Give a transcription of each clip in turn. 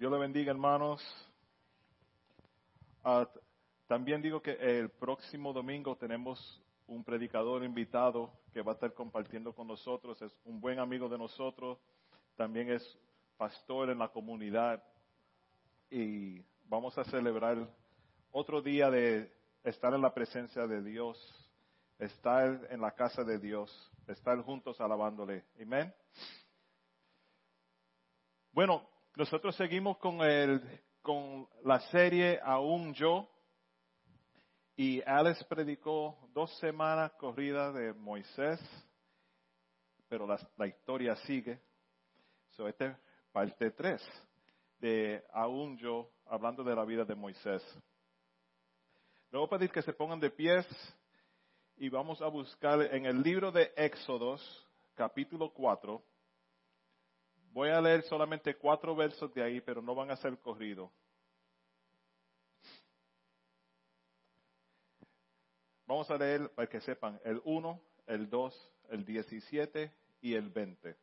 Dios le bendiga, hermanos. Ah, también digo que el próximo domingo tenemos un predicador invitado que va a estar compartiendo con nosotros. Es un buen amigo de nosotros. También es pastor en la comunidad. Y vamos a celebrar otro día de estar en la presencia de Dios, estar en la casa de Dios, estar juntos alabándole. Amén. Bueno, nosotros seguimos con, el, con la serie Aún yo. Y Alex predicó dos semanas corridas de Moisés, pero la, la historia sigue. So, este es parte 3 de Aún yo, hablando de la vida de Moisés. Le voy pedir que se pongan de pies y vamos a buscar en el libro de Éxodos, capítulo 4. Voy a leer solamente cuatro versos de ahí, pero no van a ser corridos. Vamos a leer para que sepan el 1, el 2, el 17 y el 20.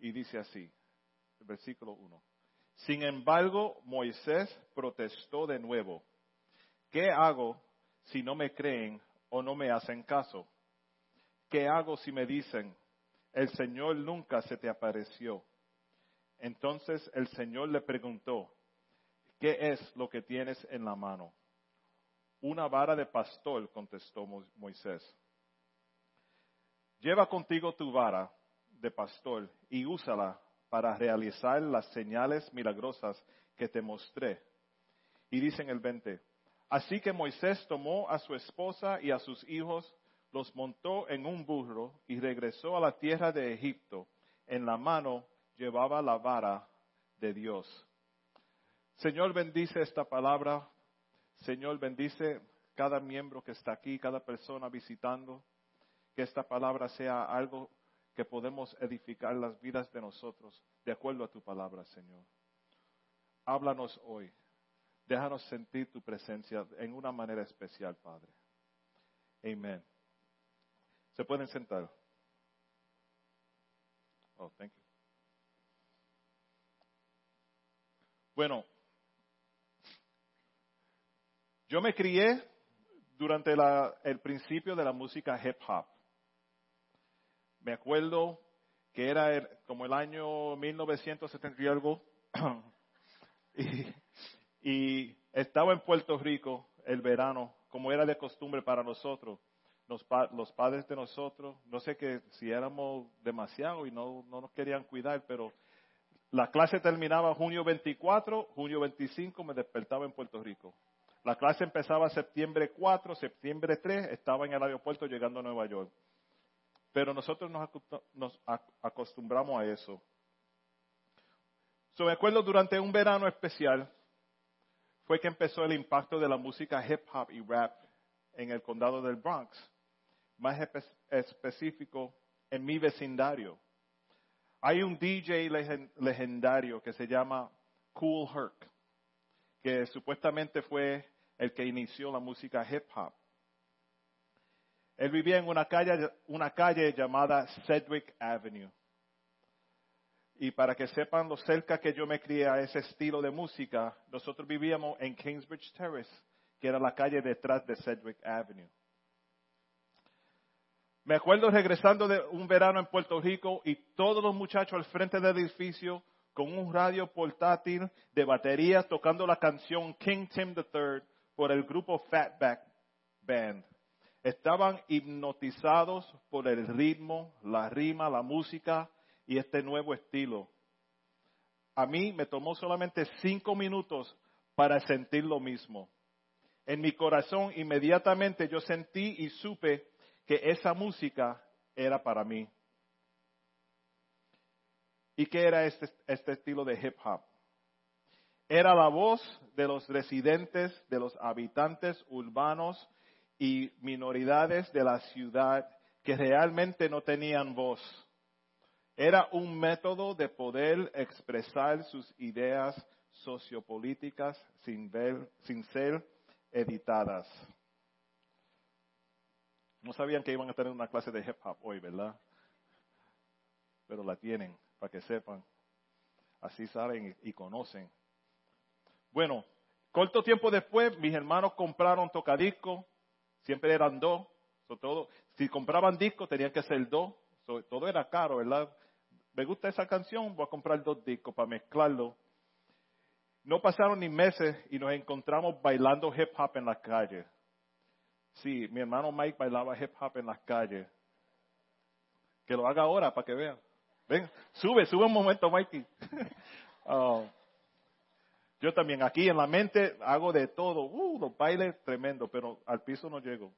Y dice así, el versículo 1. Sin embargo, Moisés protestó de nuevo. ¿Qué hago si no me creen o no me hacen caso? ¿Qué hago si me dicen, el Señor nunca se te apareció? Entonces el Señor le preguntó, ¿qué es lo que tienes en la mano? Una vara de pastor, contestó Moisés. Lleva contigo tu vara de pastor y úsala para realizar las señales milagrosas que te mostré. Y dice en el 20, así que Moisés tomó a su esposa y a sus hijos, los montó en un burro y regresó a la tierra de Egipto. En la mano llevaba la vara de Dios. Señor, bendice esta palabra Señor, bendice cada miembro que está aquí, cada persona visitando, que esta palabra sea algo que podemos edificar las vidas de nosotros de acuerdo a tu palabra, Señor. Háblanos hoy. Déjanos sentir tu presencia en una manera especial, Padre. Amén. ¿Se pueden sentar? Oh, thank you. Bueno, yo me crié durante el principio de la música hip hop. Me acuerdo que era como el año 1970 y algo, y, estaba en Puerto Rico el verano, como era de costumbre para nosotros, los, los padres de nosotros, no sé que si éramos demasiado y no, no nos querían cuidar, pero la clase terminaba junio 24, junio 25 me despertaba en Puerto Rico. La clase empezaba septiembre 4, septiembre 3, estaba en el aeropuerto llegando a Nueva York. Pero nosotros nos, acostumbramos a eso. So, me acuerdo durante un verano especial fue que empezó el impacto de la música hip hop y rap en el condado del Bronx, más específico en mi vecindario. Hay un DJ legendario que se llama Cool Herc que supuestamente fue el que inició la música hip hop. Él vivía en una calle, una calle llamada Sedgwick Avenue. Y para que sepan lo cerca que yo me crié a ese estilo de música, nosotros vivíamos en Kingsbridge Terrace, que era la calle detrás de Sedgwick Avenue. Me acuerdo regresando de un verano en Puerto Rico y todos los muchachos al frente del edificio con un radio portátil de batería tocando la canción King Tim III por el grupo Fatback Band. Estaban hipnotizados por el ritmo, la rima, la música y este nuevo estilo. A mí me tomó solamente cinco minutos para sentir lo mismo. En mi corazón inmediatamente yo sentí y supe que esa música era para mí. ¿Y qué era este, este, estilo de hip hop? Era la voz de los residentes, de los habitantes urbanos y minoridades de la ciudad que realmente no tenían voz. Era un método de poder expresar sus ideas sociopolíticas sin, sin ser editadas. No sabían que iban a tener una clase de hip hop hoy, ¿verdad? Pero la tienen para que sepan. así saben y conocen. Bueno, corto tiempo después, mis hermanos compraron tocadiscos, siempre eran dos, todo, si compraban discos tenían que ser dos, todo era caro, ¿verdad? Me gusta esa canción, voy a comprar dos discos para mezclarlo. No pasaron ni meses y nos encontramos bailando hip hop en las calles. Sí, mi hermano Mike bailaba hip hop en las calles. Que lo haga ahora para que vean. Ven, sube, sube un momento, Mikey. Oh. Yo también aquí en la mente hago de todo. Uh, los bailes tremendo, pero al piso no llego.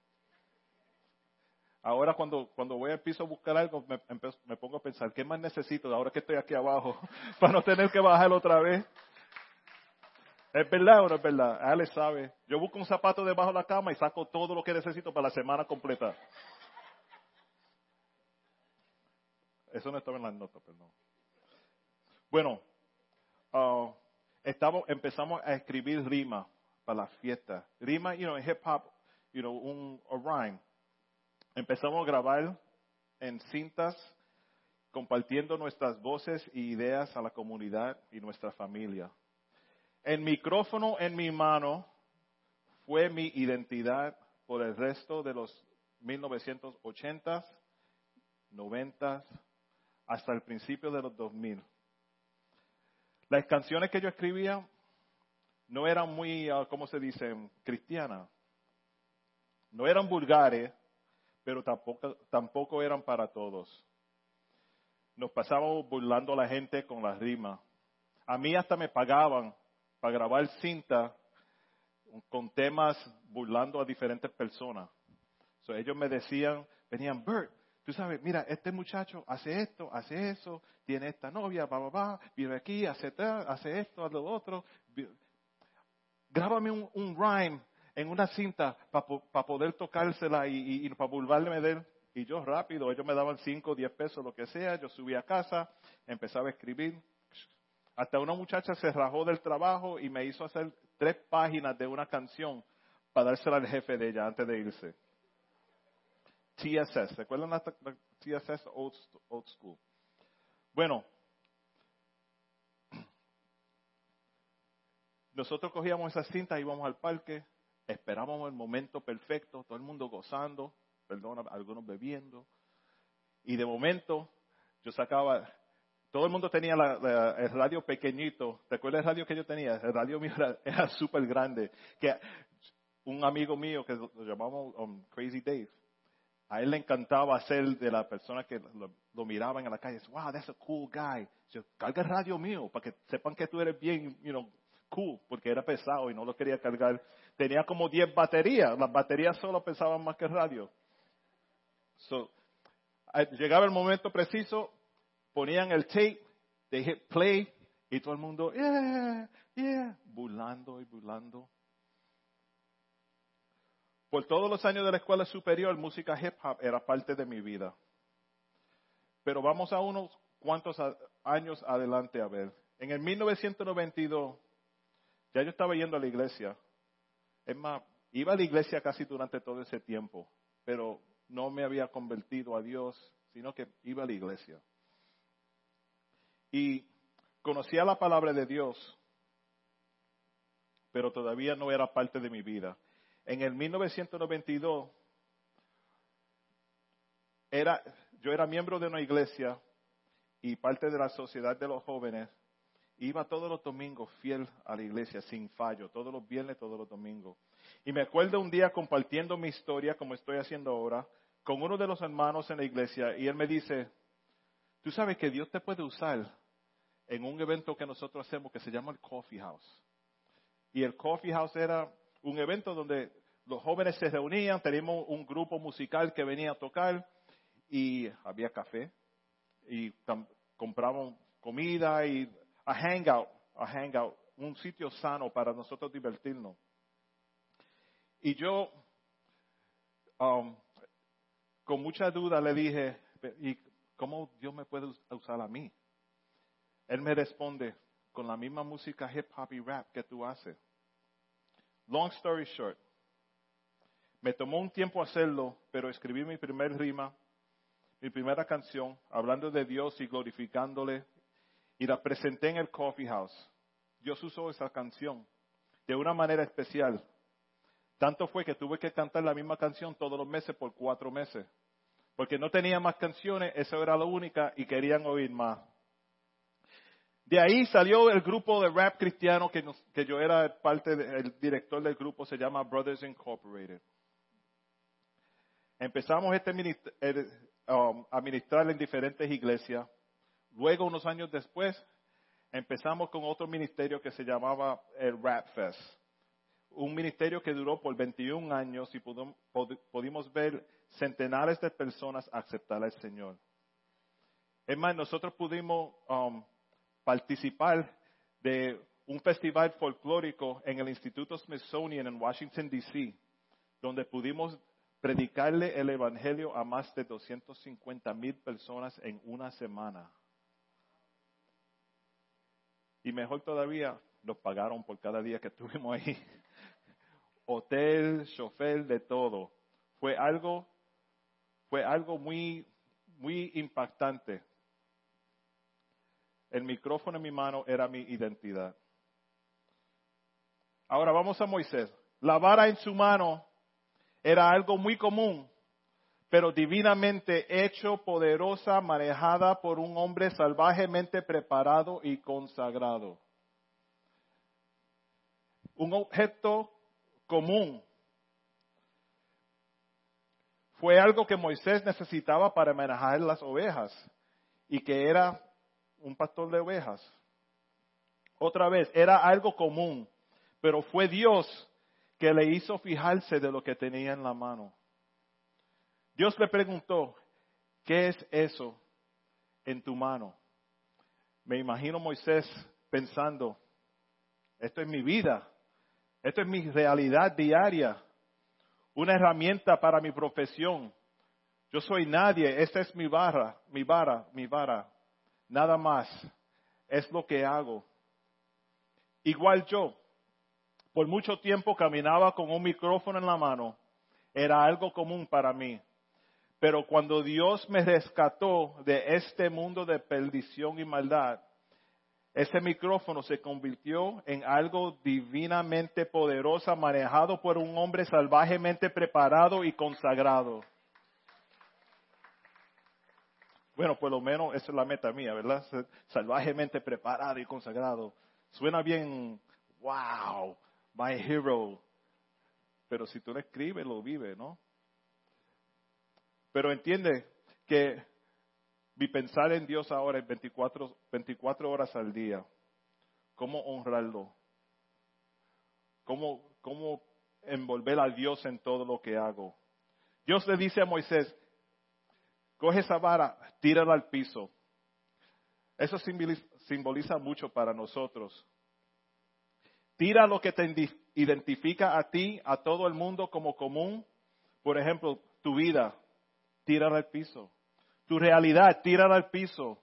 Ahora cuando, cuando voy al piso a buscar algo, me, me pongo a pensar, ¿qué más necesito ahora que estoy aquí abajo para no tener que bajar otra vez? ¿Es verdad o no es verdad? Ale sabe. Yo busco un zapato debajo de la cama y saco todo lo que necesito para la semana completa. Eso no estaba en las notas, perdón. Bueno, uh, estamos, empezamos a escribir rima para la fiesta. Rima, you know, hip hop, you know, un rhyme. Empezamos a grabar en cintas, compartiendo nuestras voces y ideas a la comunidad y nuestra familia. El micrófono en mi mano fue mi identidad por el resto de los 1980s, 90s, hasta el principio de los 2000. Las canciones que yo escribía no eran muy, ah, ¿cómo se dice?, cristianas. No eran vulgares, pero tampoco, tampoco eran para todos. Nos pasábamos burlando a la gente con las rimas. A mí hasta me pagaban para grabar cinta con temas burlando a diferentes personas. ellos me decían, venían, Bert, tú sabes, mira, este muchacho hace esto, hace eso, tiene esta novia, va, va, va, vive aquí, hace, hace esto, hace lo otro. Grábame un, rhyme en una cinta para poder tocársela y, y, para burlarme de él. Y yo rápido, ellos me daban 5 o 10 pesos, lo que sea, yo subí a casa, empezaba a escribir. Hasta una muchacha se rajó del trabajo y me hizo hacer tres páginas de una canción para dársela al jefe de ella antes de irse. TSS, ¿recuerdan la, TSS old, old School? Bueno, nosotros cogíamos esa cinta, íbamos al parque, esperábamos el momento perfecto, todo el mundo gozando, perdón, algunos bebiendo, y de momento yo sacaba, todo el mundo tenía el radio pequeñito, ¿te acuerdas el radio que yo tenía? El radio mío era, súper grande, que un amigo mío que lo llamamos um, Crazy Dave, a él le encantaba hacer de la persona que lo, miraban en la calle, wow, that's a cool guy. Yo, carga el radio mío para que sepan que tú eres bien, you know, cool, porque era pesado y no lo quería cargar. Tenía como 10 baterías, las baterías solo pesaban más que el radio. llegaba el momento preciso, ponían el tape, they hit play, y todo el mundo, yeah, yeah, burlando y burlando. Por todos los años de la escuela superior, música hip hop era parte de mi vida. Pero vamos a unos cuantos años adelante a ver. En el 1992, ya yo estaba yendo a la iglesia. Es más, iba a la iglesia casi durante todo ese tiempo, pero no me había convertido a Dios, sino que iba a la iglesia. Y conocía la palabra de Dios, pero todavía no era parte de mi vida. En el 1992, era, yo era miembro de una iglesia y parte de la sociedad de los jóvenes Iba todos los domingos fiel a la iglesia, sin fallo, todos los viernes, todos los domingos. Y me acuerdo un día compartiendo mi historia, como estoy haciendo ahora, con uno de los hermanos en la iglesia, y él me dice, tú sabes que Dios te puede usar en un evento que nosotros hacemos que se llama el Coffee House. Y el Coffee House era un evento donde los jóvenes se reunían, teníamos un grupo musical que venía a tocar y había café y compraban comida y a hangout, a hangout, un sitio sano para nosotros divertirnos. Y yo, um, con mucha duda le dije, ¿y cómo Dios me puede usar a mí? Él me responde con la misma música hip hop y rap que tú haces. Long story short, me tomó un tiempo hacerlo, pero escribí mi primer rima, mi primera canción, hablando de Dios y glorificándole y la presenté en el Coffee House. Dios usó esa canción de una manera especial. Tanto fue que tuve que cantar la misma canción todos los meses por cuatro meses. Porque no tenía más canciones, esa era la única y querían oír más. De ahí salió el grupo de rap cristiano que, que yo era parte del director del grupo, se llama Brothers Incorporated. Empezamos este um, a ministrar en diferentes iglesias. Luego, unos años después, empezamos con otro ministerio que se llamaba el Rap Fest. Un ministerio que duró por 21 años y pudimos ver centenares de personas aceptar al Señor. Es más, nosotros pudimos um, participar de un festival folclórico en el Instituto Smithsonian en Washington, D.C., donde pudimos predicarle el Evangelio a más de 250 mil personas en una semana. Y mejor todavía, nos pagaron por cada día que estuvimos ahí. Hotel, chofer, de todo. Fue algo, fue algo muy, muy impactante. El micrófono en mi mano era mi identidad. Ahora vamos a Moisés. La vara en su mano era algo muy común, pero divinamente hecho, poderosa, manejada por un hombre salvajemente preparado y consagrado. Un objeto común. Fue algo que Moisés necesitaba para manejar las ovejas y que era un pastor de ovejas. Otra vez, era algo común, pero fue Dios que le hizo fijarse de lo que tenía en la mano. Dios le preguntó, ¿qué es eso en tu mano? Me imagino Moisés pensando, esto es mi vida, esto es mi realidad diaria, una herramienta para mi profesión. Yo soy nadie, esta es mi vara, mi vara, mi vara, nada más, es lo que hago. Igual yo, por mucho tiempo caminaba con un micrófono en la mano. Era algo común para mí. Pero cuando Dios me rescató de este mundo de perdición y maldad, ese micrófono se convirtió en algo divinamente poderoso, manejado por un hombre salvajemente preparado y consagrado. Bueno, por lo menos esa es la meta mía, ¿verdad? Salvajemente preparado y consagrado. Suena bien, wow, my hero. Pero si tú lo escribes, lo vive, ¿no? Pero entiende que mi pensar en Dios ahora es 24, 24 horas al día. ¿Cómo honrarlo? ¿Cómo, ¿Cómo envolver a Dios en todo lo que hago? Dios le dice a Moisés, coge esa vara, tírala al piso. Eso simboliza mucho para nosotros. Tira lo que te identifica a ti, a todo el mundo como común. Por ejemplo, tu vida, tírala al piso. Tu realidad, tírala al piso.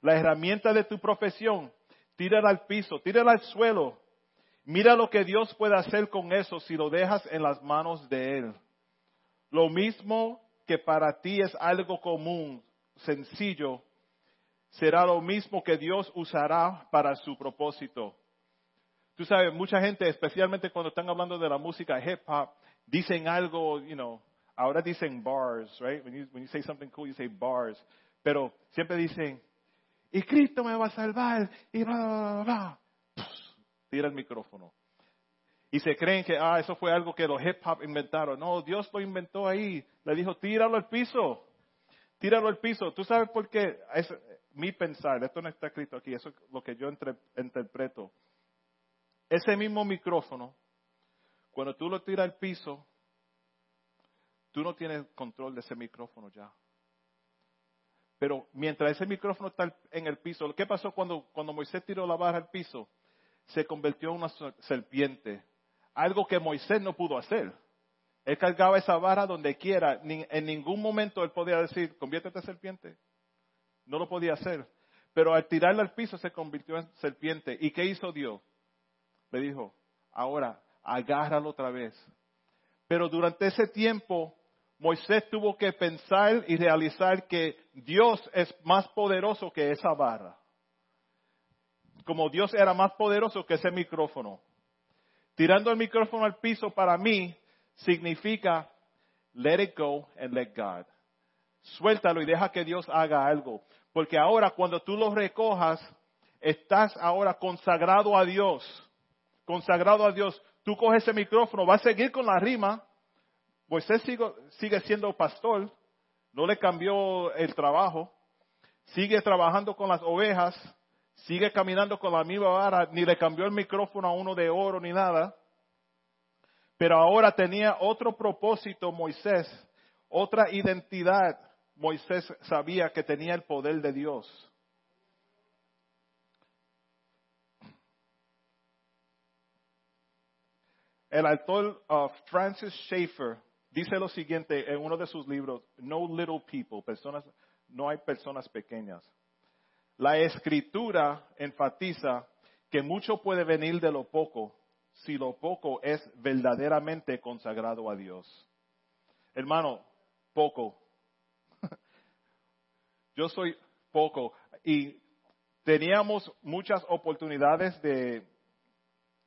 La herramienta de tu profesión, tírala al piso, tírala al suelo. Mira lo que Dios puede hacer con eso si lo dejas en las manos de Él. Lo mismo que para ti es algo común, sencillo, será lo mismo que Dios usará para su propósito. Tú sabes, mucha gente, especialmente cuando están hablando de la música hip hop, dicen algo, you know, ahora dicen bars, right? When you, when you say something cool, you say bars. Pero siempre dicen, y Cristo me va a salvar, y bla, bla, bla, tira el micrófono. Y se creen que, ah, eso fue algo que los hip hop inventaron. No, Dios lo inventó ahí. Le dijo, tíralo al piso. Tíralo al piso. ¿Tú sabes por qué? Mi pensar. Esto no está escrito aquí. Eso es lo que yo interpreto. Ese mismo micrófono, cuando tú lo tiras al piso, tú no tienes control de ese micrófono ya. Pero mientras ese micrófono está en el piso, ¿qué pasó cuando, cuando Moisés tiró la barra al piso? Se convirtió en una serpiente. Algo que Moisés no pudo hacer. Él cargaba esa barra donde quiera. en ningún momento él podía decir, conviértete en serpiente. No lo podía hacer. Pero al tirarla al piso se convirtió en serpiente. ¿Y qué hizo Dios? le dijo, ahora agárralo otra vez. Pero durante ese tiempo, Moisés tuvo que pensar y realizar que Dios es más poderoso que esa barra. como Dios era más poderoso que ese micrófono. Tirando el micrófono al piso para mí significa let it go and let God. Suéltalo y deja que Dios haga algo. Porque ahora cuando tú lo recojas, estás ahora consagrado a Dios. Consagrado a Dios. Tú coges ese micrófono, vas a seguir con la rima. Moisés sigue, sigue siendo pastor, no le cambió el trabajo. Sigue trabajando con las ovejas, sigue caminando con la misma vara, ni le cambió el micrófono a uno de oro ni nada. Pero ahora tenía otro propósito Moisés, otra identidad. Moisés sabía que tenía el poder de Dios. El autor uh, Francis Schaeffer dice lo siguiente en uno de sus libros, No Little People, personas, no hay personas pequeñas. La escritura enfatiza que mucho puede venir de lo poco si lo poco es verdaderamente consagrado a Dios. Hermano, poco. Yo soy poco y teníamos muchas oportunidades de,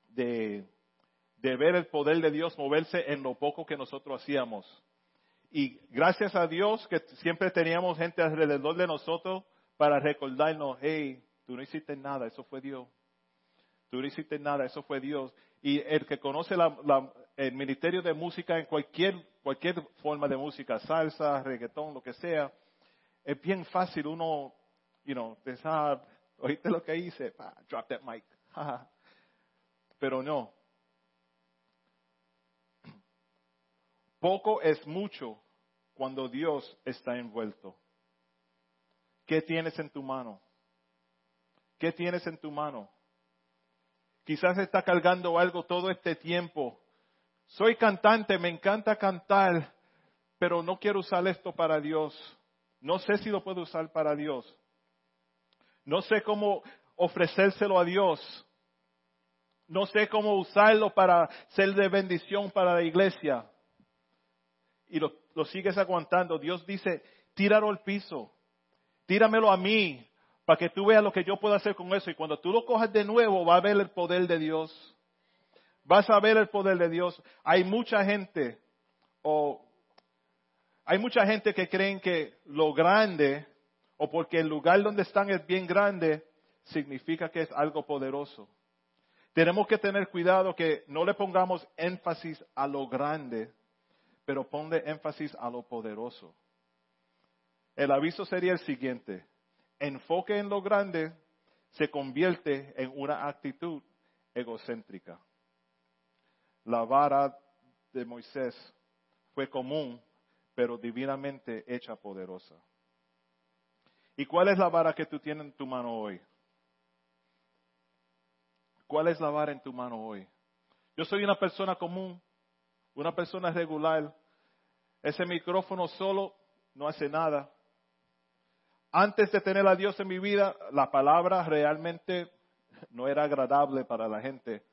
de, ver el poder de Dios moverse en lo poco que nosotros hacíamos. Y gracias a Dios que siempre teníamos gente alrededor de nosotros para recordarnos, hey, tú no hiciste nada, eso fue Dios. Tú no hiciste nada, eso fue Dios. Y el que conoce el ministerio de música en cualquier, cualquier forma de música, salsa, reggaetón, lo que sea, es bien fácil uno, you know, pensar, oíste lo que hice, drop that mic. Pero no. Poco es mucho cuando Dios está envuelto. ¿Qué tienes en tu mano? ¿Qué tienes en tu mano? Quizás está cargando algo todo este tiempo. Soy cantante, me encanta cantar, pero no quiero usar esto para Dios. No sé si lo puedo usar para Dios. No sé cómo ofrecérselo a Dios. No sé cómo usarlo para ser de bendición para la iglesia. Y lo, sigues aguantando. Dios dice, tíralo al piso tíramelo a mí para que tú veas lo que yo puedo hacer con eso. Y cuando tú lo cojas de nuevo, va a ver el poder de Dios. Vas a ver el poder de Dios. Hay mucha gente, o hay mucha gente que creen que lo grande, o porque el lugar donde están es bien grande, significa que es algo poderoso. Tenemos que tener cuidado que no le pongamos énfasis a lo grande, pero ponle énfasis a lo poderoso. El aviso sería el siguiente. Enfoque en lo grande se convierte en una actitud egocéntrica. La vara de Moisés fue común, pero divinamente hecha poderosa. ¿Y cuál es la vara que tú tienes en tu mano hoy? ¿Cuál es la vara en tu mano hoy? Yo soy una persona común, una persona regular. Ese micrófono solo no hace nada antes de tener a Dios en mi vida, la palabra realmente no era agradable para la gente.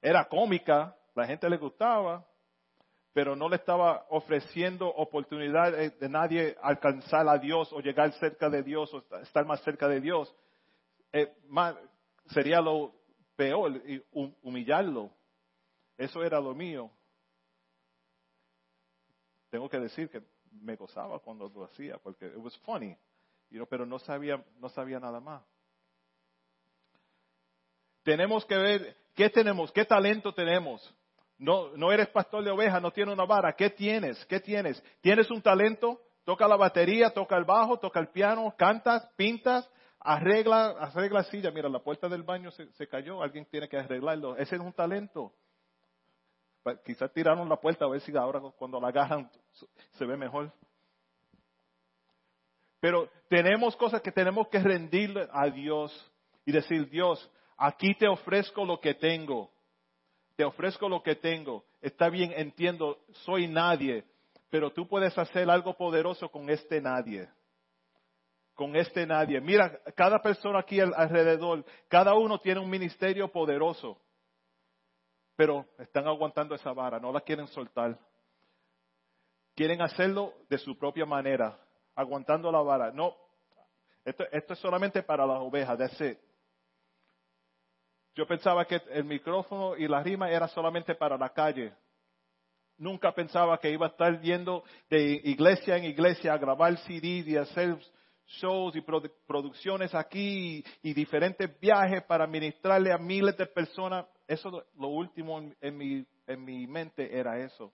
Era cómica, la gente le gustaba, pero no le estaba ofreciendo oportunidad de nadie alcanzar a Dios o llegar cerca de Dios o estar más cerca de Dios. Eh, sería lo peor, humillarlo. Eso era lo mío. Tengo que decir que me gozaba cuando lo hacía, porque it was funny, pero no sabía, no sabía nada más. Tenemos que ver qué tenemos, qué talento tenemos. No, no eres pastor de ovejas, no tienes una vara. ¿Qué tienes? ¿Qué tienes? ¿Tienes un talento? Toca la batería, toca el bajo, toca el piano, cantas, pintas, arregla, arregla silla. Mira, la puerta del baño se, se cayó, alguien tiene que arreglarlo. Ese es un talento. Quizás tiraron la puerta a ver si ahora cuando la agarran se ve mejor. Pero tenemos cosas que tenemos que rendirle a Dios y decir, Dios, aquí te ofrezco lo que tengo. Te ofrezco lo que tengo. Está bien, entiendo, soy nadie, pero tú puedes hacer algo poderoso con este nadie. Con este nadie. Mira, cada persona aquí alrededor, cada uno tiene un ministerio poderoso pero están aguantando esa vara, no la quieren soltar. Quieren hacerlo de su propia manera, aguantando la vara. No, esto, es solamente para las ovejas, de ese. Yo pensaba que el micrófono y la rima era solamente para la calle. Nunca pensaba que iba a estar yendo de iglesia en iglesia a grabar CDs y hacer shows y producciones aquí y, diferentes viajes para ministrarle a miles de personas. Eso lo último en, mi, en mi mente era eso.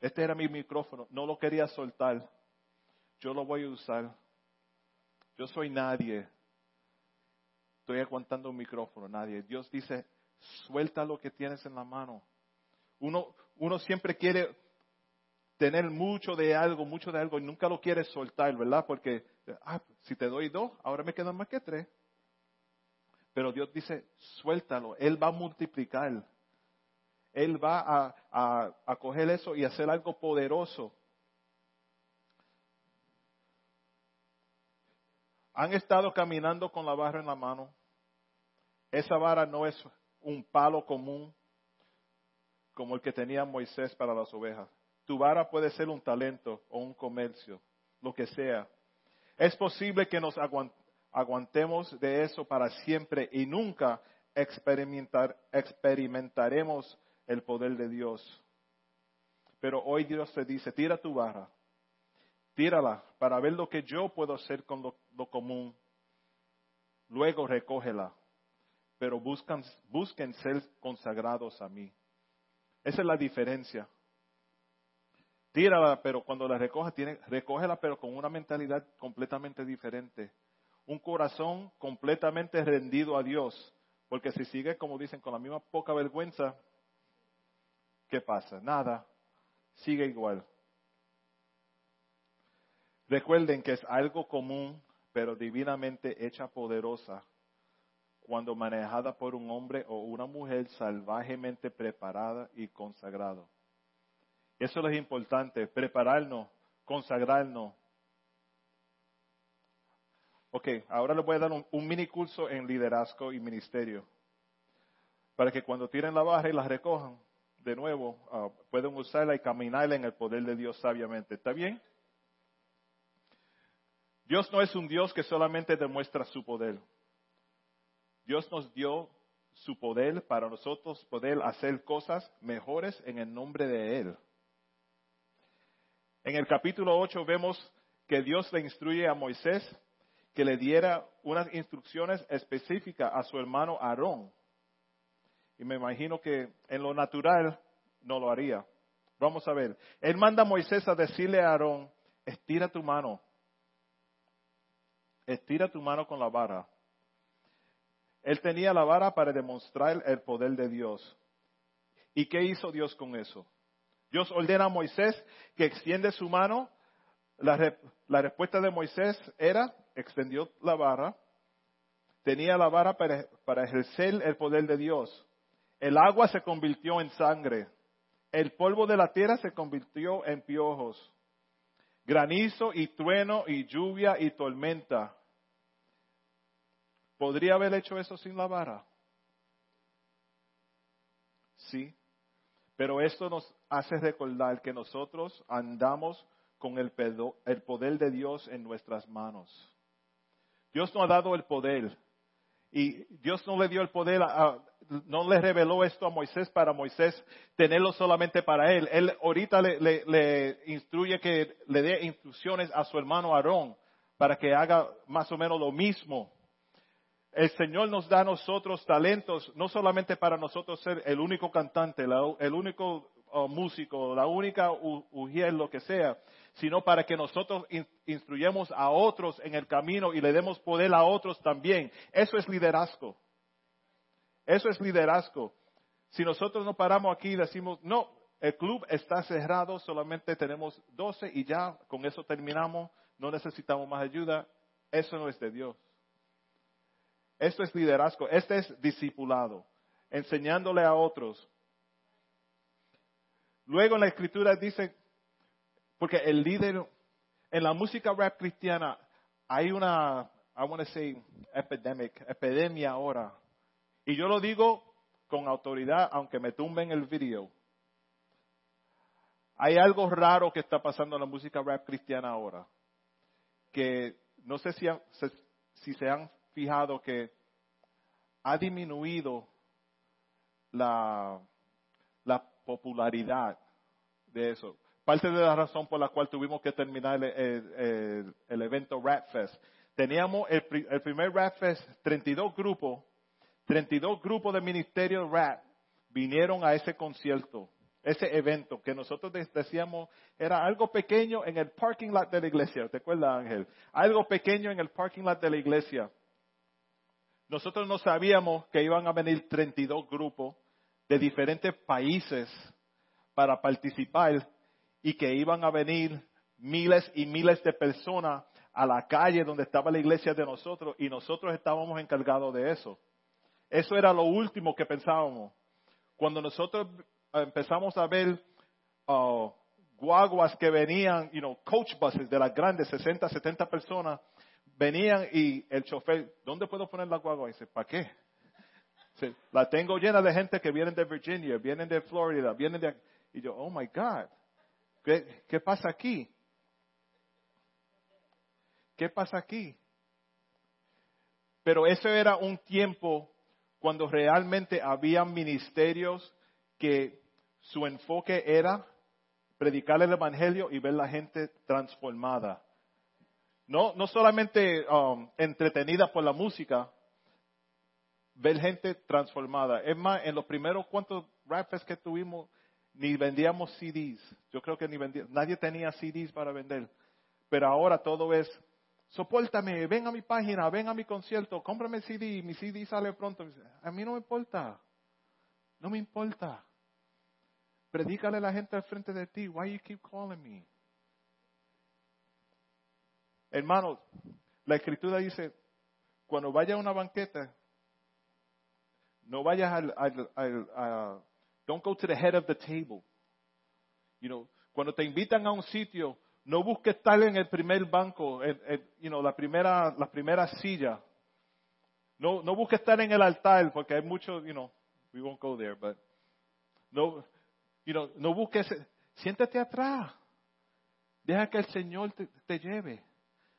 Este era mi micrófono, no lo quería soltar. Yo lo voy a usar. Yo soy nadie. Estoy aguantando un micrófono, nadie. Dios dice, suelta lo que tienes en la mano. Uno, uno siempre quiere tener mucho de algo, mucho de algo y nunca lo quiere soltar, ¿verdad? Porque, ah, si te doy dos, ahora me quedan más que tres. Pero Dios dice, suéltalo, Él va a multiplicar. Él va a, coger eso y hacer algo poderoso. Han estado caminando con la barra en la mano. Esa vara no es un palo común como el que tenía Moisés para las ovejas. Tu vara puede ser un talento o un comercio, lo que sea. Es posible que nos aguantemos de eso para siempre y nunca experimentar, experimentaremos el poder de Dios. Pero hoy Dios te dice, tira tu vara, tírala para ver lo que yo puedo hacer con lo, común. Luego recógela, pero buscan, busquen ser consagrados a mí. Esa es la diferencia. Tírala, pero cuando la recoja, tiene, recógela, pero con una mentalidad completamente diferente. Un corazón completamente rendido a Dios. Porque si sigue, como dicen, con la misma poca vergüenza, ¿qué pasa? Nada. Sigue igual. Recuerden que es algo común, pero divinamente hecha poderosa cuando manejada por un hombre o una mujer salvajemente preparada y consagrado. Eso es importante, prepararnos, consagrarnos. Ok, ahora les voy a dar un, mini curso en liderazgo y ministerio. Para que cuando tiren la barra y la recojan, de nuevo, ah, pueden usarla y caminarla en el poder de Dios sabiamente. ¿Está bien? Dios no es un Dios que solamente demuestra su poder. Dios nos dio su poder para nosotros poder hacer cosas mejores en el nombre de Él. En el capítulo 8 vemos que Dios le instruye a Moisés que le diera unas instrucciones específicas a su hermano Aarón. Y me imagino que en lo natural no lo haría. Vamos a ver. Él manda a Moisés a decirle a Aarón, estira tu mano. Estira tu mano con la vara. Él tenía la vara para demostrar el poder de Dios. ¿Y qué hizo Dios con eso? Dios ordena a Moisés que extiende su mano. La, respuesta de Moisés era, extendió la vara, tenía la vara para, ejercer el poder de Dios. El agua se convirtió en sangre. El polvo de la tierra se convirtió en piojos. Granizo y trueno y lluvia y tormenta. ¿Podría haber hecho eso sin la vara? Sí. Pero esto nos hace recordar que nosotros andamos con el, poder de Dios en nuestras manos. Dios nos ha dado el poder. Y Dios no le dio el poder, no le reveló esto a Moisés para Moisés tenerlo solamente para él. Él ahorita le, le instruye que le dé instrucciones a su hermano Aarón para que haga más o menos lo mismo. El Señor nos da a nosotros talentos, no solamente para nosotros ser el único cantante, el único uh, músico, la única ujier, lo que sea, sino para que nosotros instruyamos a otros en el camino y le demos poder a otros también. Eso es liderazgo. Eso es liderazgo. Si nosotros no paramos aquí y decimos, no, el club está cerrado, solamente tenemos 12 y ya con eso terminamos, no necesitamos más ayuda, eso no es de Dios. Esto es liderazgo, este es discipulado, enseñándole a otros. Luego en la escritura dice, porque el líder, en la música rap cristiana hay una, I want to say, epidemic, epidemia ahora. Y yo lo digo con autoridad, aunque me tumben el video. Hay algo raro que está pasando en la música rap cristiana ahora. Que no sé si, si se han fijado que ha disminuido la, la popularidad de eso. Parte de la razón por la cual tuvimos que terminar el, evento Rat Fest. Teníamos el, primer Rat Fest, 32 grupos, 32 grupos de ministerio Rat vinieron a ese concierto, ese evento que nosotros decíamos era algo pequeño en el parking lot de la iglesia. ¿Te acuerdas, Ángel? Algo pequeño en el parking lot de la iglesia. Nosotros no sabíamos que iban a venir 32 grupos de diferentes países para participar y que iban a venir miles y miles de personas a la calle donde estaba la iglesia de nosotros y nosotros estábamos encargados de eso. Eso era lo último que pensábamos. Cuando nosotros empezamos a ver uh, guaguas que venían, you know, coach buses de las grandes, 60, 70 personas, venían y el chofer, ¿dónde puedo poner la guagua? Y dice, ¿para qué? la tengo llena de gente que vienen de Virginia, vienen de Florida, vienen de... Y yo, oh my God, ¿qué, pasa aquí? ¿Qué pasa aquí? Pero eso era un tiempo cuando realmente había ministerios que su enfoque era predicar el Evangelio y ver la gente transformada. No, no solamente um, entretenida por la música, ver gente transformada. Es más, en los primeros cuantos rappers que tuvimos, ni vendíamos CDs. Yo creo que ni vendíamos, nadie tenía CDs para vender. Pero ahora todo es, soportame, ven a mi página, ven a mi concierto, cómprame CD, mi CD sale pronto. A mí no me importa. No me importa. Predícale a la gente al frente de ti. Why you keep calling me? Hermanos, la escritura dice, cuando vaya a una banqueta, no vayas al, al, don't go to the head of the table. You know, cuando te invitan a un sitio, no busques estar en el primer banco, you know, la primera, la primera silla. No, no busques estar en el altar, porque hay muchos, you know, we won't go there, but no, you know, no busques, siéntate atrás. Deja que el Señor te, te lleve.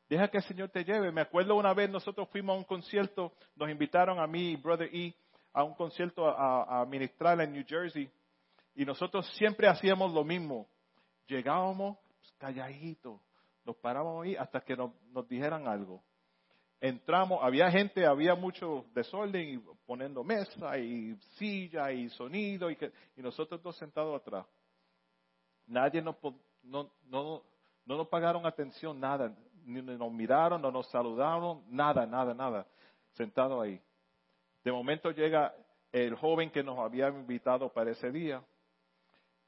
Deja que el Señor te lleve. Me acuerdo una vez nosotros fuimos a un concierto, nos invitaron a mí y Brother E a un concierto a, a ministrar en New Jersey y nosotros siempre hacíamos lo mismo. Llegábamos pues, calladitos, nos parábamos ahí hasta que nos, dijeran algo. Entramos, había gente, había mucho desorden y poniendo mesa y silla y sonido y, que, y nosotros dos sentados atrás. Nadie nos, no, no, no nos pagaron atención, nada, ni nos miraron, no nos saludaron, nada, nada, nada, sentado ahí. De momento llega el joven que nos había invitado para ese día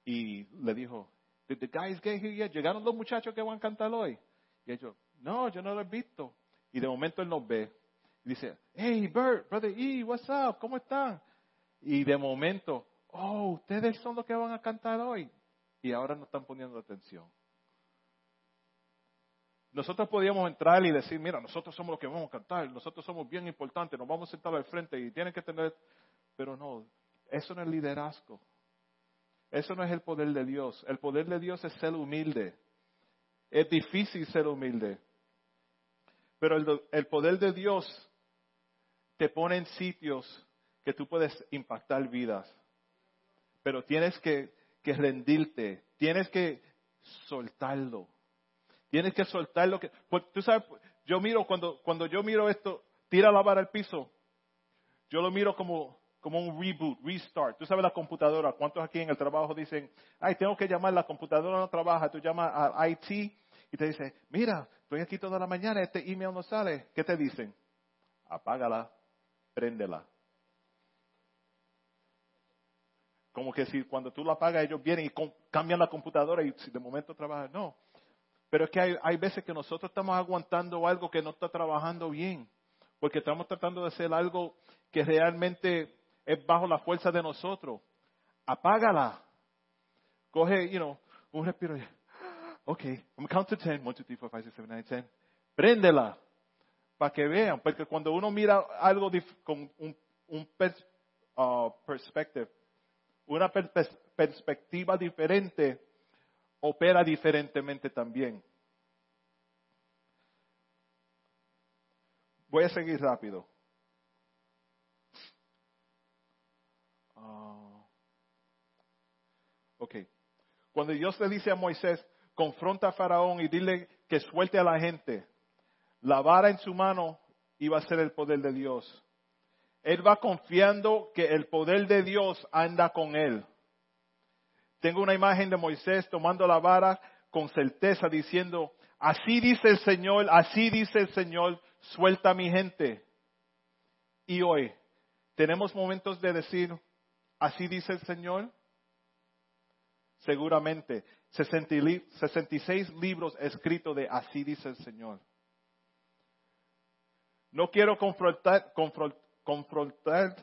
y le dijo, Did the guys get here yet? ¿Llegaron los muchachos que van a cantar hoy? Y ellos, no, yo no lo he visto. Y de momento él nos ve y dice, hey Bert, brother E, what's up? ¿Cómo están? Y de momento, oh, ustedes son los que van a cantar hoy. Y ahora no están poniendo atención. Nosotros podíamos entrar y decir, mira, nosotros somos los que vamos a cantar, nosotros somos bien importantes, nos vamos a sentar al frente y tienen que tener, pero no, eso no es liderazgo. Eso no es el poder de Dios. El poder de Dios es ser humilde. Es difícil ser humilde. Pero el, poder de Dios te pone en sitios que tú puedes impactar vidas. Pero tienes que, que rendirte, tienes que soltarlo. Tienes que soltar lo que... Pues, tú sabes, yo miro, cuando, cuando yo miro esto, tira la vara al piso, yo lo miro como, como un reboot, restart. Tú sabes la computadora, ¿cuántos aquí en el trabajo dicen, ay, tengo que llamar, la computadora no trabaja, tú llamas a IT y te dice, mira, estoy aquí toda la mañana, este email no sale. ¿Qué te dicen? Apágala, préndela. Como que si cuando tú la apagas ellos vienen y cambian la computadora y de momento trabaja, no. Pero es que hay, veces que nosotros estamos aguantando algo que no está trabajando bien, porque estamos tratando de hacer algo que realmente es bajo la fuerza de nosotros. Apágala. Coge, you know, un respiro. Ok, I'm count to 10. 1, 2, 3, 4, 5, 6, 7, 8, 10. Préndela. Para que vean. Porque cuando uno mira algo con un, un uh, perspective, una perspectiva diferente, opera diferentemente también. Voy a seguir rápido. Uh, ok. Cuando Dios le dice a Moisés, confronta a Faraón y dile que suelte a la gente, la vara en su mano iba a ser el poder de Dios. Él va confiando que el poder de Dios anda con él. Tengo una imagen de Moisés tomando la vara con certeza diciendo, así dice el Señor, así dice el Señor, suelta a mi gente. Y hoy, ¿tenemos momentos de decir, así dice el Señor? Seguramente, 66 libros escritos de así dice el Señor. No quiero confrontar, confrontar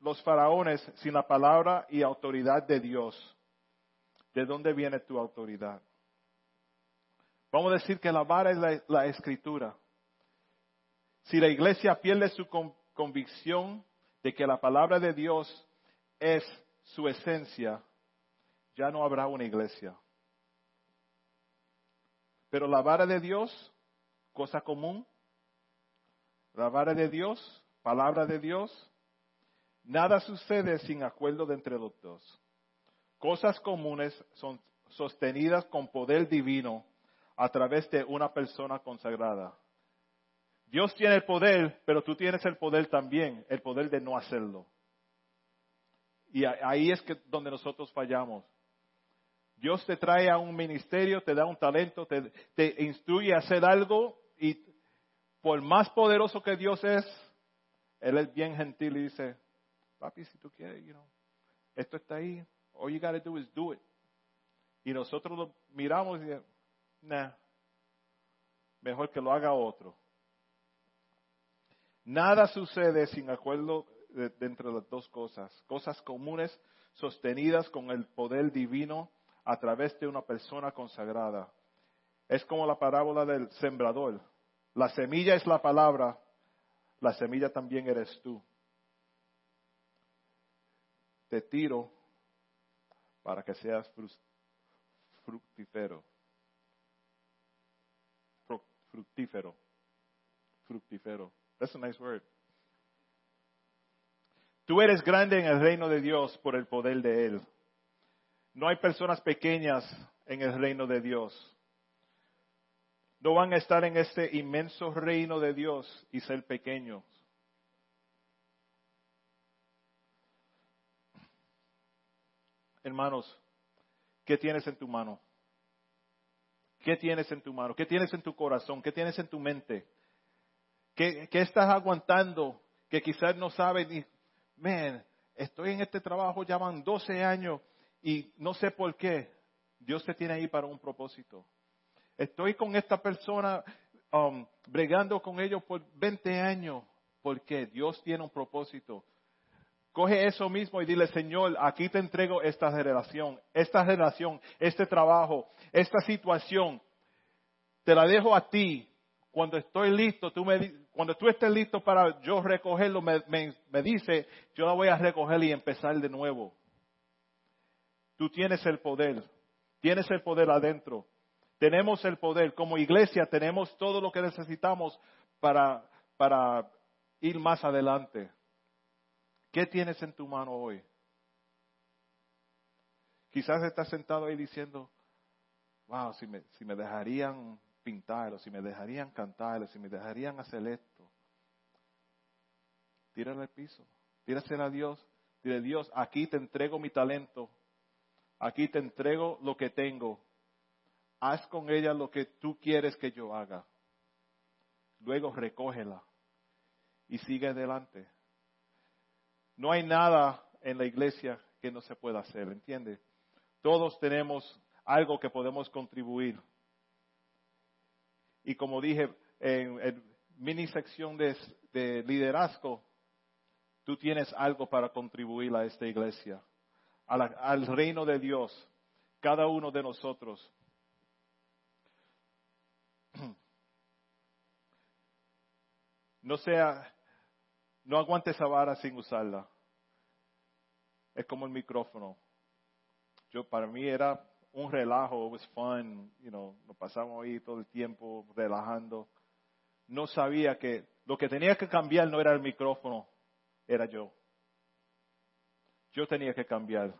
los faraones sin la palabra y autoridad de Dios. ¿De dónde viene tu autoridad? Vamos a decir que la vara es la, escritura. Si la iglesia pierde su convicción de que la palabra de Dios es su esencia, ya no habrá una iglesia. Pero la vara de Dios, cosa común, la vara de Dios, palabra de Dios, nada sucede sin acuerdo de entre los dos. Cosas comunes son sostenidas con poder divino a través de una persona consagrada. Dios tiene el poder, pero tú tienes el poder también, el poder de no hacerlo. Y ahí es que donde nosotros fallamos. Dios te trae a un ministerio, te da un talento, te, instruye a hacer algo y por más poderoso que Dios es, Él es bien gentil y dice, papi, si tú quieres, you know, esto está ahí, all you gotta do is do it. Y nosotros lo miramos y decimos, nah, mejor que lo haga otro. Nada sucede sin acuerdo entre las dos cosas. Cosas comunes sostenidas con el poder divino a través de una persona consagrada. Es como la parábola del sembrador. La semilla es la palabra, la semilla también eres tú. Te tiro para que seas fructífero. Fructífero. Fructífero. That's a nice word. Tú eres grande en el reino de Dios por el poder de Él. No hay personas pequeñas en el reino de Dios no van a estar en este inmenso reino de Dios y ser pequeños. Hermanos, ¿qué tienes en tu mano? ¿Qué tienes en tu mano? ¿Qué tienes en tu corazón? ¿Qué tienes en tu mente? ¿Qué, estás aguantando que quizás no sabes ni, man, estoy en este trabajo ya van 12 años y no sé por qué. Dios te tiene ahí para un propósito. Estoy con esta persona um, bregando con ellos por 20 años porque Dios tiene un propósito. Coge eso mismo y dile, Señor, aquí te entrego esta relación, esta relación, este trabajo, esta situación. Te la dejo a ti. Cuando estoy listo, tú me, cuando tú estés listo para yo recogerlo, me, dice, yo la voy a recoger y empezar de nuevo. Tú tienes el poder, tienes el poder adentro. Tenemos el poder. Como iglesia tenemos todo lo que necesitamos para ir más adelante. ¿Qué tienes en tu mano hoy? Quizás estás sentado ahí diciendo, wow, si me, si me dejarían pintar, o si me dejarían cantar, si me dejarían hacer esto. Tírale al piso, tírasela a Dios. Dile, Dios, aquí te entrego mi talento, aquí te entrego lo que tengo, haz con ella lo que tú quieres que yo haga. Luego recógela y sigue adelante. No hay nada en la iglesia que no se pueda hacer, ¿entiende? Todos tenemos algo que podemos contribuir. Y como dije en, en mini sección de, liderazgo, tú tienes algo para contribuir a esta iglesia, al reino de Dios, cada uno de nosotros. no sea, no aguante esa vara sin usarla. Es como el micrófono. Yo, para mí era un relajo, it was fun, you know, nos pasamos ahí todo el tiempo relajando. No sabía que lo que tenía que cambiar no era el micrófono, era yo. Yo tenía que cambiar.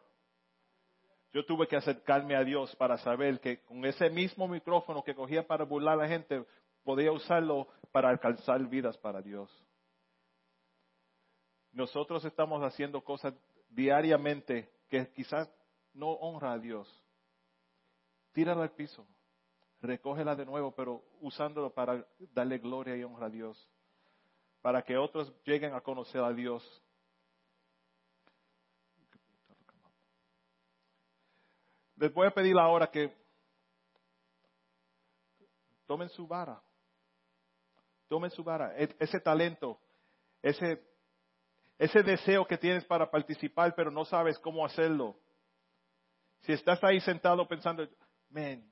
yo tuve que acercarme a Dios para saber que con ese mismo micrófono que cogía para burlar a la gente, podía usarlo para alcanzar vidas para Dios. Nosotros estamos haciendo cosas diariamente que quizás no honra a Dios. Tírala al piso, recógela de nuevo, pero usándolo para darle gloria y honra a Dios, para que otros lleguen a conocer a Dios. Les voy a pedir ahora que tomen su vara, tomen su vara, e-, ese talento, ese, ese deseo que tienes para participar, pero no sabes cómo hacerlo. Si estás ahí sentado pensando, man,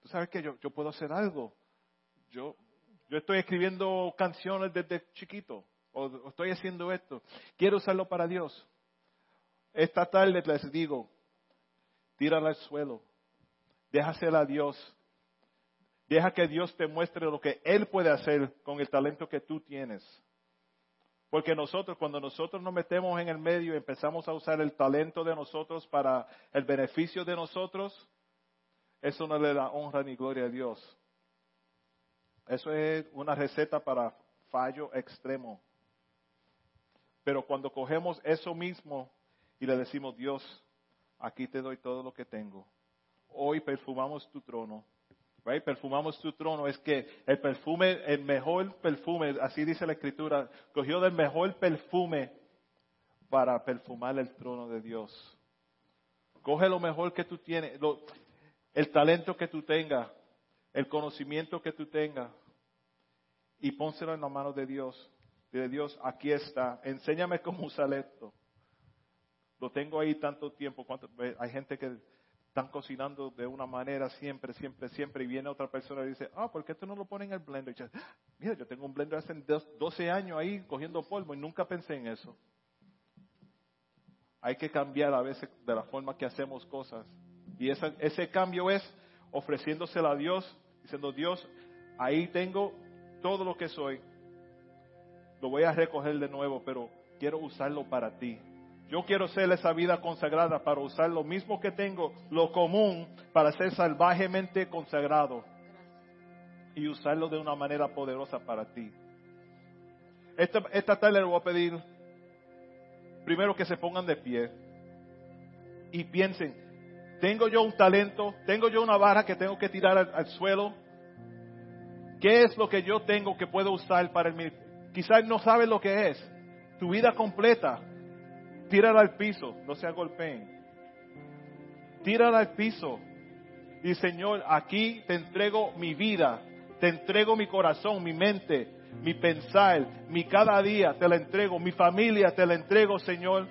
tú sabes que yo, yo puedo hacer algo. Yo, yo estoy escribiendo canciones desde chiquito, o, o estoy haciendo esto. Quiero usarlo para Dios. Esta tarde les digo, tírala al suelo. Déjasela a Dios. Deja que Dios te muestre lo que Él puede hacer con el talento que tú tienes. Porque nosotros, cuando nosotros nos metemos en el medio y empezamos a usar el talento de nosotros para el beneficio de nosotros, eso no le da honra ni gloria a Dios. Eso es una receta para fallo extremo. Pero cuando cogemos eso mismo y le decimos, Dios, aquí te doy todo lo que tengo. Hoy perfumamos tu trono. Right? Perfumamos tu trono. Es que el perfume, el mejor perfume, así dice la escritura, cogió del mejor perfume para perfumar el trono de Dios. Coge lo mejor que tú tienes, el talento que tú tengas, el conocimiento que tú tengas y pónselo en las manos de Dios. De Dios, aquí está. Enséñame cómo usar esto. Lo tengo ahí tanto tiempo. Hay gente que están cocinando de una manera siempre, siempre, siempre, y viene otra persona y dice, ah, ¿por qué esto no lo ponen en el blender? Y dice, mira, yo tengo un blender hace 12 años ahí cogiendo polvo y nunca pensé en eso. Hay que cambiar a veces de la forma que hacemos cosas. Y ese cambio es ofreciéndosela a Dios, diciendo, Dios, ahí tengo todo lo que soy. Lo voy a recoger de nuevo, pero quiero usarlo para ti. Yo quiero ser esa vida consagrada para usar lo mismo que tengo, lo común, para ser salvajemente consagrado y usarlo de una manera poderosa para ti. Esta, esta tarde le voy a pedir primero que se pongan de pie y piensen, tengo yo un talento, tengo yo una vara que tengo que tirar al, suelo. ¿Qué es lo que yo tengo que puedo usar para el Quizás no sabes lo que es. Tu vida completa, tírala al piso, no se golpeen. Tírala al piso. Y Señor, aquí te entrego mi vida, te entrego mi corazón, mi mente, mi pensar, mi cada día, te la entrego, mi familia, te la entrego, Señor.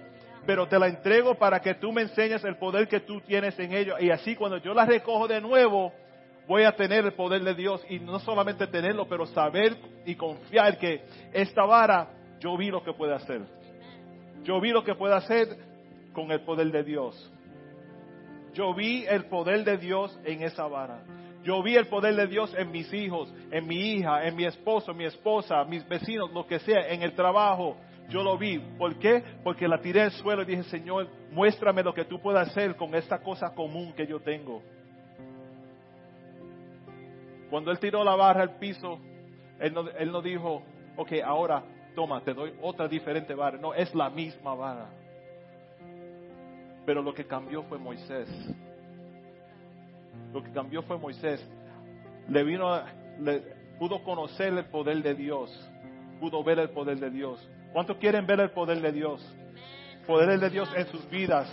Pero te la entrego para que tú me enseñes el poder que tú tienes en ello. Y así cuando yo la recojo de nuevo, voy a tener el poder de Dios. Y no solamente tenerlo, pero saber y confiar que esta vara, yo vi lo que puede hacer. Yo vi lo que puede hacer con el poder de Dios. Yo vi el poder de Dios en esa vara. Yo vi el poder de Dios en mis hijos, en mi hija, en mi esposo, mi esposa, mis vecinos, lo que sea, en el trabajo. Yo lo vi. ¿Por qué? Porque la tiré al suelo y dije, Señor, muéstrame lo que tú puedas hacer con esta cosa común que yo tengo. Cuando él tiró la barra al piso, él no, él no dijo, ok, ahora toma, te doy otra diferente vara. No, es la misma vara. Pero lo que cambió fue Moisés. Lo que cambió fue Moisés. Le vino, le, pudo conocer el poder de Dios. Pudo ver el poder de Dios. ¿Cuántos quieren ver el poder de Dios? Poder de Dios en sus vidas.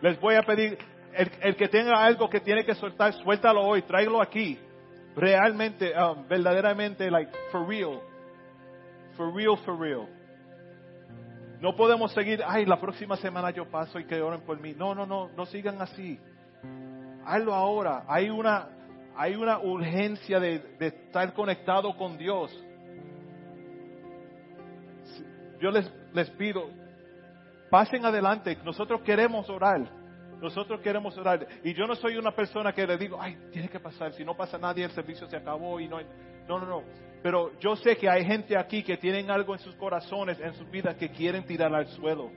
Les voy a pedir, el, que tenga algo que tiene que soltar, suéltalo hoy, tráigalo aquí realmente, um, verdaderamente, like, for real. For real, for real. No podemos seguir, ay, la próxima semana yo paso y que oren por mí. No, no, no, no sigan así. Hazlo ahora. Hay una, hay una urgencia de, de estar conectado con Dios. Yo les, les pido, pasen adelante. Nosotros queremos orar. Nosotros queremos orar. Y yo no soy una persona que le digo, ay, tiene que pasar. Si no pasa nadie, el servicio se acabó y no hay... No, no, no. Pero yo sé que hay gente aquí que tienen algo en sus corazones, en sus vidas, que quieren tirar al suelo.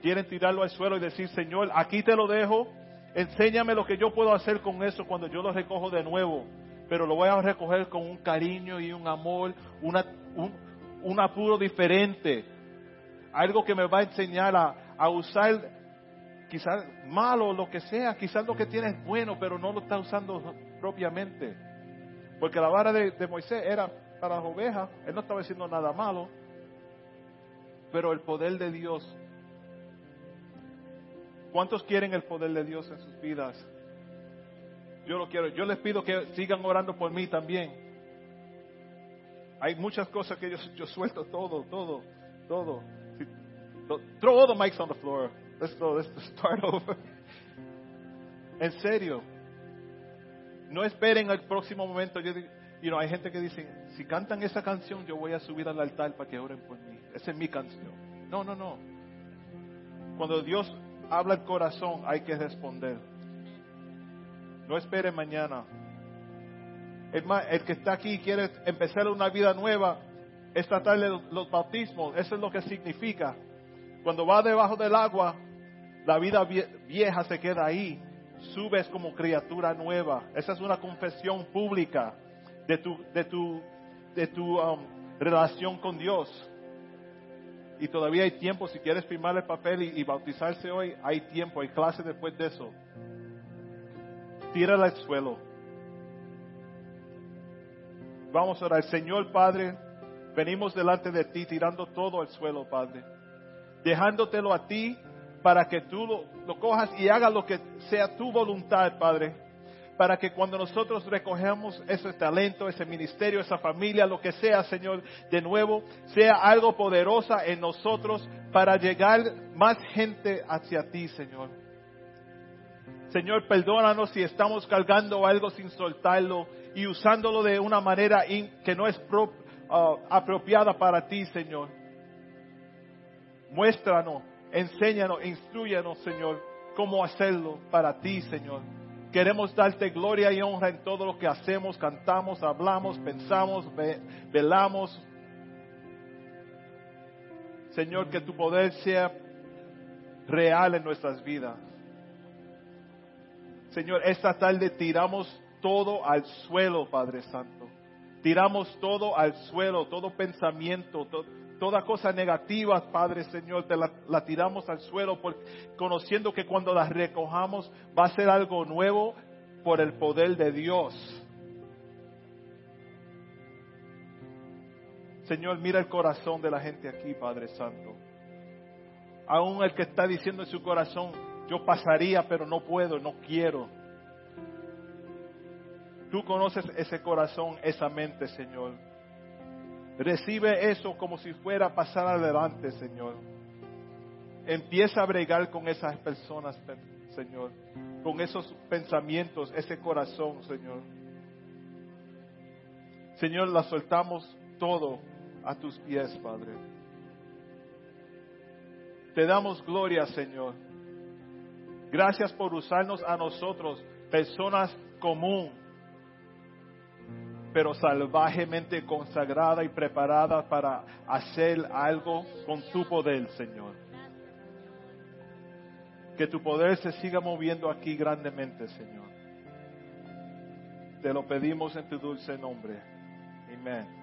quieren tirarlo al suelo y decir, Señor, aquí te lo dejo, enséñame lo que yo puedo hacer con eso cuando yo lo recojo de nuevo, pero lo voy a recoger con un cariño y un amor, una, un, un apuro diferente, algo que me va a enseñar a, a usar quizás malo, lo que sea, quizás lo que tiene es bueno, pero no lo está usando propiamente. Porque la vara de, Moisés era para las ovejas, él no estaba haciendo nada malo, pero el poder de Dios. ¿Cuántos quieren el poder de Dios en sus vidas? Yo lo quiero. Yo les pido que sigan orando por mí también. Hay muchas cosas que yo, yo suelto todo, todo, todo. Throw all the mics on the floor. Let's go, let's start over. En serio. No esperen al próximo momento. Yo, you know, hay gente que dice, si cantan esa canción, yo voy a subir al altar para que oren por mí. Esa es mi canción. No, no, no. Cuando Dios habla el corazón, hay que responder. No espere mañana. El, que está aquí quiere empezar una vida nueva, es tratarle los bautismos. Eso es lo que significa. Cuando va debajo del agua, la vida vieja se queda ahí. Subes como criatura nueva. Esa es una confesión pública de tu, de tu, de tu um, relación con Dios. Y todavía hay tiempo, si quieres firmar el papel y, y bautizarse hoy, hay tiempo, hay clase después de eso. Tírala al suelo. Vamos a orar. Señor Padre, venimos delante de ti tirando todo al suelo, Padre. Dejándotelo a ti para que tú lo, cojas y hagas lo que sea tu voluntad, Padre para que cuando nosotros recogemos ese talento, ese ministerio, esa familia, lo que sea, Señor, de nuevo, sea algo poderosa en nosotros para llegar más gente hacia ti, Señor. Señor, perdónanos si estamos cargando algo sin soltarlo y usándolo de una manera que no es uh, apropiada para ti, Señor. Muéstranos, enséñanos, instruyanos, Señor, cómo hacerlo para ti, Señor. Queremos darte gloria y honra en todo lo que hacemos, cantamos, hablamos, pensamos, velamos. Señor, que tu poder sea real en nuestras vidas. Señor, esta tarde tiramos todo al suelo, Padre Santo. Tiramos todo al suelo, todo pensamiento, toda cosa negativa, Padre Señor, te la, tiramos al suelo, conociendo que cuando las recojamos va a ser algo nuevo por el poder de Dios. Señor, mira el corazón de la gente aquí, Padre Santo. Aún el que está diciendo en su corazón, yo pasaría, pero no puedo, no quiero. Tú conoces ese corazón, esa mente, Señor. Recibe eso como si fuera pasar adelante, Señor. Empieza a bregar con esas personas, Señor. Con esos pensamientos, ese corazón, Señor. Señor, la soltamos todo a tus pies, Padre. Te damos gloria, Señor. Gracias por usarnos a nosotros, personas comunes pero salvajemente consagrada y preparada para hacer algo con tu poder, Señor. Que tu poder se siga moviendo aquí grandemente, Señor. Te lo pedimos en tu dulce nombre. Amén.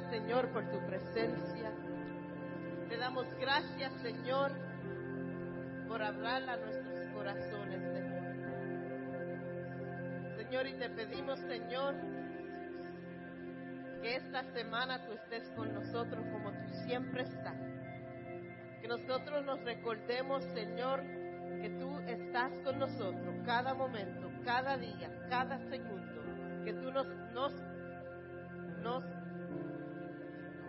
Señor, por tu presencia. Te damos gracias, Señor, por hablar a nuestros corazones, Señor. Señor, y te pedimos, Señor, que esta semana tú estés con nosotros como tú siempre estás. Que nosotros nos recordemos, Señor, que tú estás con nosotros cada momento, cada día, cada segundo. Que tú nos, nos, nos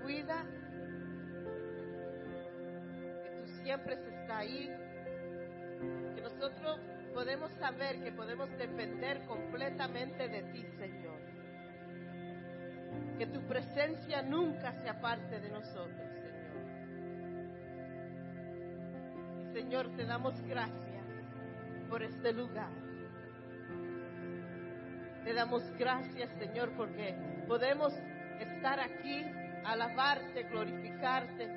cuida. Que tú siempre estás ahí. Que nosotros podemos saber que podemos depender completamente de ti, Señor. Que tu presencia nunca se aparte de nosotros, Señor. Y Señor, te damos gracias por este lugar. Te damos gracias, Señor, porque podemos estar aquí, alabarte, glorificarte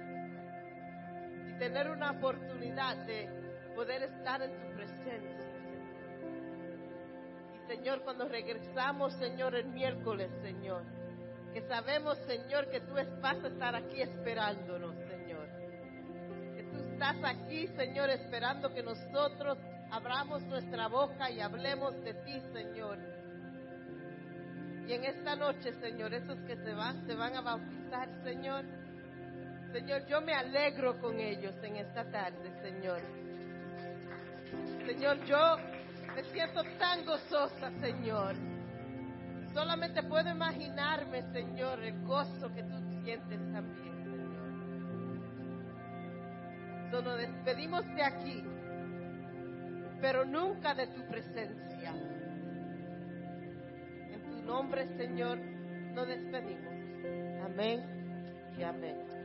y tener una oportunidad de poder estar en tu presencia. Y Señor, cuando regresamos, Señor, el miércoles, Señor, que sabemos, Señor, que tú vas a estar aquí esperándonos, Señor. Que tú estás aquí, Señor, esperando que nosotros abramos nuestra boca y hablemos de ti, Señor. Y en esta noche, Señor, esos que se van, se van a bautizar, Señor. Señor, yo me alegro con ellos en esta tarde, Señor. Señor, yo me siento tan gozosa, Señor. Solamente puedo imaginarme, Señor, el gozo que tú sientes también, Señor. So, nos despedimos de aquí, pero nunca de tu presencia. En tu nombre, Señor, nos despedimos. Amén y amén.